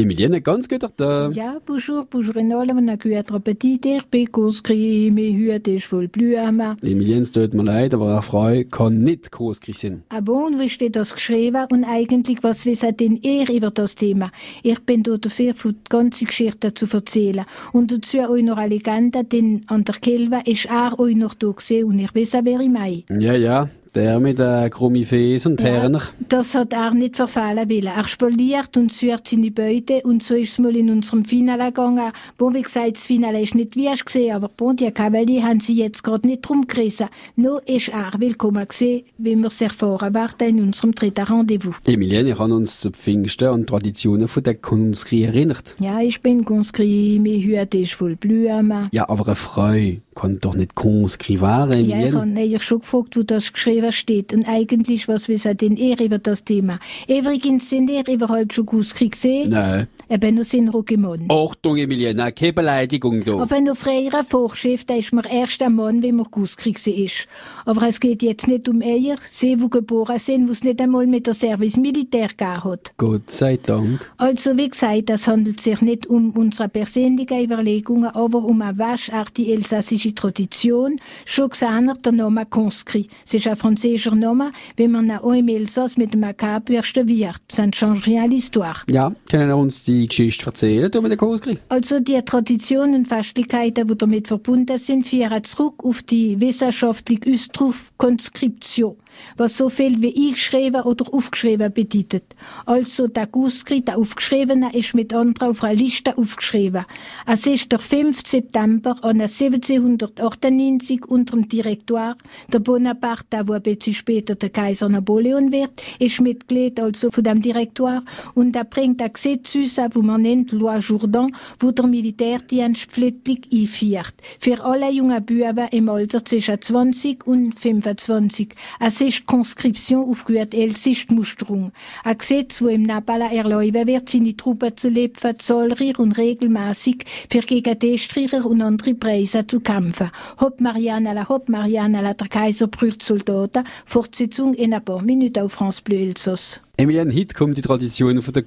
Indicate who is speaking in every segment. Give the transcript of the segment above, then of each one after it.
Speaker 1: Emilienne, ganz gut da.
Speaker 2: Ja, bonjour, bonjour in allem, on a cuit petit ich bin conscrit, mais heute ist voll blühen.
Speaker 1: Emilienne, es tut mir leid, aber eine Frau kann nicht großkrieg sein.
Speaker 2: Ah bon, wie steht das geschrieben? Und eigentlich, was wisst denn ihr über das Thema? Ich bin dort dafür, für die ganze Geschichte zu erzählen. Und dazu euch noch eine Legende, denn an der Kelve ist euch noch da gesehen und ich weiß, wer ich meine.
Speaker 1: Ja, ja, der mit der krummen Fes und Herren.
Speaker 2: Ja, das hat er nicht verfallen wollen. Er spoliert und sucht seine Beute und so ist es mal in unserem Finale gegangen. Bon, wie gesagt, das Finale ist nicht wie ich gesehen, aber bon, die Cavalier haben sie jetzt gerade nicht drum gerissen. Nur ist er willkommen gesehen, wie wir es erfahren werden in unserem dritten Rendezvous.
Speaker 1: Emilienne, ich habe uns zu Pfingsten und Traditionen von der Kunstri erinnert.
Speaker 2: Ja, ich bin Kunstri, mir heute ist voll Blumen.
Speaker 1: Ja, aber eine Frau kann doch nicht Kunstri waren, Emilienne.
Speaker 2: Ja, ich habe schon gefragt, wo das geschrieben steht. Und eigentlich, was wissen denn ihr über das Thema? Übrigens sind ihr überhaupt schon Kunstri gesehen?
Speaker 1: Nein.
Speaker 2: Eben nur in Rockimon.
Speaker 1: Achtung, Emilienne, keine Beleidigung da.
Speaker 2: Auf einer freieren Vorschrift, da ist man erst ein Mann, wenn man Gusskrieg ist. Aber es geht jetzt nicht um Eier, sie, die geboren sind, wo es nicht einmal mit der Service Militär gegeben hat.
Speaker 1: Gott sei Dank.
Speaker 2: Also, wie gesagt, es handelt sich nicht um unsere persönlichen Überlegungen, aber um eine waschartige elsassische Tradition. Schon gesehen, der Name Conscrit. Es ist ein französischer Name, wenn man auch im Elsass mit dem AK bürsten wird. Ça ne change rien l'histoire.
Speaker 1: Ja, können wir uns die Geschichte erzählen, du mit der?
Speaker 2: Also die Traditionen und Festlichkeiten, die damit verbunden sind, führen zurück auf die wissenschaftliche Ausdruck Konskription, was so viel wie eingeschrieben oder aufgeschrieben bedeutet. Also der Guskri, der Aufgeschriebene, ist mit anderen auf einer Liste aufgeschrieben. Es ist der 5. September an 1798 unter dem Direktor der Bonaparte, der ein bisschen später der Kaiser Napoleon wird, ist Mitglied also von dem Direktor und er bringt ein Gesetz raus, wo man nennt Loi Jourdan, wo der Militärdienst pflichtlich einführt. Für alle jungen Buben im Alter zwischen 20 und 25. Es ist Conscription auf gut Elsisch die Musterung. Ein Gesetz, wo im Napala erlauben wird, seine Truppen zu leben, zahlreich und regelmäßig für gegen die Streicher und andere Preise zu kämpfen. Hopp Marianne, hopp Marianne, der Kaiser brüllt Soldaten. Fortsetzung in ein paar Minuten auf France Bleu Elsass.
Speaker 1: Emilienne, heute kommt die Tradition von der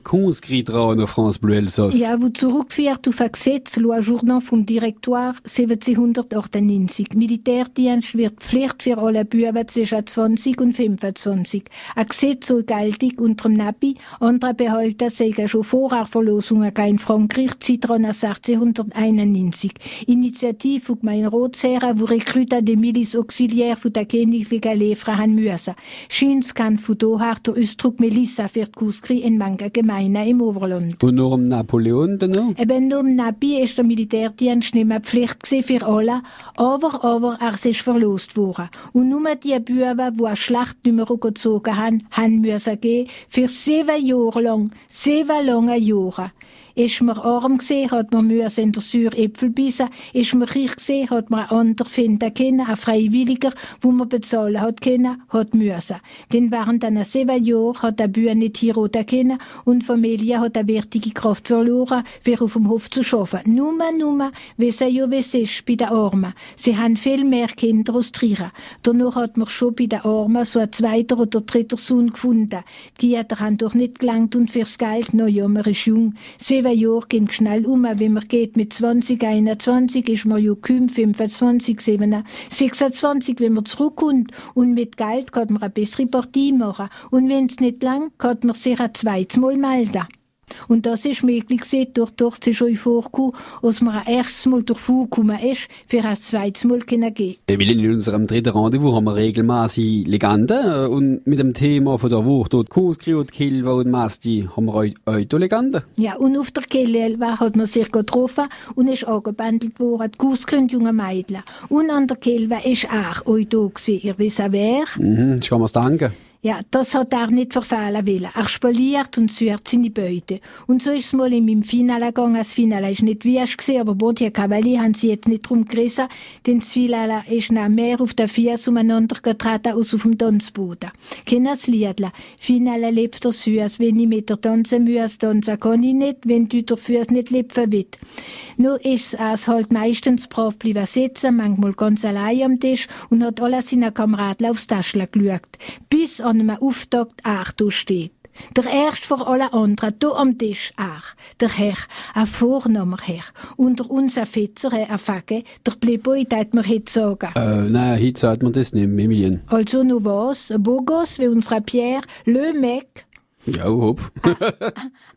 Speaker 1: dran auf France Bleu Elsass.
Speaker 2: Ja, wo zurückführt auf ein Gesetz, Loi Jourdan vom Direktoire 1798. Militärdienst wird Pflicht für alle Buben zwischen 20 und 25. Ein Gesetz soll geltig unter dem Nabi. Andere behaupten, es seien schon vorher Verlosungen in Frankreich, Zitron 1691. Initiative von Gemeinratsherren, wo Rekruten der Miliz Auxiliaire von der königlichen Lehre haben müssen. Scheint kann von daher der Ausdruck Melissa für die Kuskri in manchen Gemeinden im Oberland.
Speaker 1: Und nur um Napoleon dann?
Speaker 2: Eben nur im Nabi ist der Militärdienst nicht mehr Pflicht für alle, aber, aber er ist verlost worden. Und nur die Buben, die eine Schlachtnummer gezogen haben, haben müssen gehen für sieben Jahre lang, sieben lange Jahre. Ist man arm gesehen, hat man Mühe in der Säure Äpfel bissen. Ist man reich gesehen, hat man einen anderen finden können, einen Freiwilliger, wo man bezahlen hat können, hat müssen. Denn während diesen sieben Jahren hat der Bühne nicht hier können und die Familie hat eine wichtige Kraft verloren, für auf dem Hof zu arbeiten. Nur, nur, wissen ja, wie es ist bei den Armen. Sie haben viel mehr Kinder als Triere. Danach hat man schon bei den Armen so einen zweiten oder dritten Sohn gefunden. Die Kinder haben doch nicht gelangt und fürs Geld, no ja, man ist jung. Sieben Jahre gehen schnell um, wenn man geht mit 20, 21 ist man ja kaum 25, 7, 26, wenn man zurückkommt. Und mit Geld kann man eine bessere Partie machen. Und wenn es nicht lang, kann man sich ein zweites Mal melden. Und das ist möglich gewesen, durch, durch es ist euch vorgekommen, dass man ein erstes Mal durchfuhr gekommen ist, für ein zweites Mal gehen.
Speaker 1: Emily, in unserem dritten Rendezvous haben wir regelmäßig Legenden und mit dem Thema von der Woche dort Kuskri und Kilva und Masti haben wir euch auch Legenden.
Speaker 2: Ja, und auf der Kelelwa hat man sich getroffen und ist angebandelt worden, die Kuskri und junge Mädchen. Und an der Kelwa ist auch euch da gewesen. Ihr wisst wer?
Speaker 1: Mhm, das kann man danken.
Speaker 2: Ja, das hat er nicht verfehlen wollen. Er spoliert und sucht seine Beute. Und so ist es mal in meinem Finale gegangen. Das Finale ist nicht wie ich gesehen, aber Bodja Cavalli haben sie jetzt nicht drum gerissen, denn das Finale ist noch mehr auf der Fies umeinander getreten als auf dem Tanzboden. Kennen das Liedle? Finale lebt der Süß. Wenn ich mit der tanzen muss, tanzen kann ich nicht. Wenn du dafür nicht leben willst. Nur ist es halt meistens brav bleiben sitzen, manchmal ganz allein am Tisch und hat alle seine Kameraden aufs Taschle geschaut. Bis an einem Auftakt auch da steht. Der erste vor allen anderen, hier am Tisch auch. Der Herr, ein vornehmer Herr. Unter uns ein Fetzer, ein Fage, der Playboy, dat man heute sagen.
Speaker 1: Äh, nein, heute sagt man das nicht, Emilien.
Speaker 2: Also nur was, Bogos wie unser Pierre, Le Mec,
Speaker 1: Ja, hopp.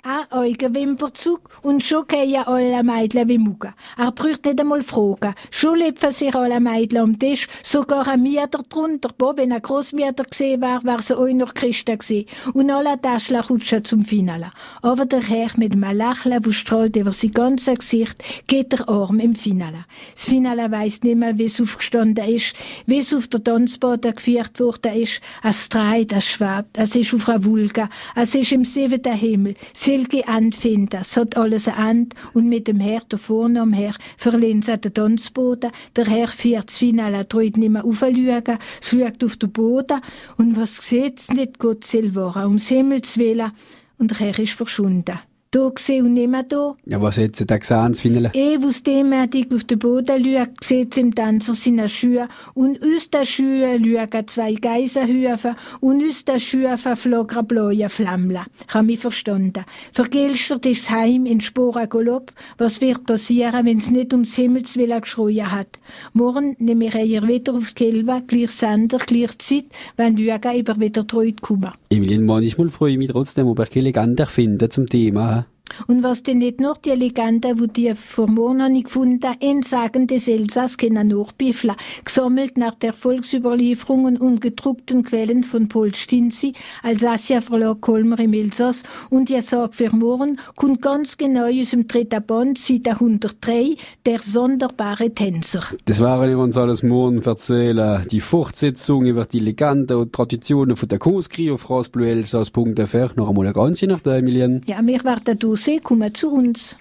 Speaker 2: Ein Augenwimperzug und schon gehen alle Mädchen wie Muga. Er braucht nicht einmal fragen. Schon leben sich alle Mädchen am Tisch, sogar ein Mieter drunter. Bo, wenn ein Großmieter gesehen war, war sie auch noch Christen gewesen. Und alle Taschen rutschen zum Finale. Aber der Herr mit einem Lächeln, wo strahlt über sein ganzes Gesicht, geht der Arm im Finale. Das Finale weiss nicht mehr, wie es aufgestanden ist, wie es auf der Tanzboden geführt worden ist. Es dreht, es schwebt, es ist auf einer Wolke, es ist im siebten Himmel. Silke Endfinden, es hat alles End und mit dem Herr da vorne am Herr verlieren sie den Tanzboden. Der Herr fährt das Finale, dreht nicht mehr aufschauen, schaut auf den Boden und was sieht's nicht, Gott Silvara, ums Himmels Willen. Und der Herr ist verschwunden. Da gesehen und nicht mehr da.
Speaker 1: Ja, was hättest du da gesehen, das Finale?
Speaker 2: Eh, wo demütig auf den Boden schaut, sieht im Tanzer seine Schuhe. Und aus den Schuhen schauen zwei Geisenhüfe. Und aus den Schuhen flogen blaue Flammen. Ich habe mich verstanden. Vergelstert ist das Heim in Sporen Galopp. Was wird passieren, wenn es nicht ums Himmels Willen geschrien hat? Morgen nehme ich ihr wieder aufs Kelve, gleich Sender, gleich Zeit, wenn schauen, über wieder treut kommen.
Speaker 1: Emilien, manchmal freue ich mich trotzdem, ob ich Legende erfinde zum Thema.
Speaker 2: Und was denn nicht noch die Legende, wo die vor nicht gefunden, in Sagen des Elsass können nachbiffeln, gesammelt nach der Volksüberlieferung und ungedruckten Quellen von Paul Stinzi, Alsacia Verlag Kolmer im Elsass, und ihr sagt für morgen, kommt ganz genau aus dem dritten Band, Seite 103, der sonderbare Tänzer.
Speaker 1: Das waren wir uns alles morgen erzählen. Die Fortsetzung über die Legenden und Traditionen von der Kunskri auf rasbluelsass.fr. Noch einmal ein ganz nach der Emilien.
Speaker 2: Ja, wir werden da sehen, kommen zu uns.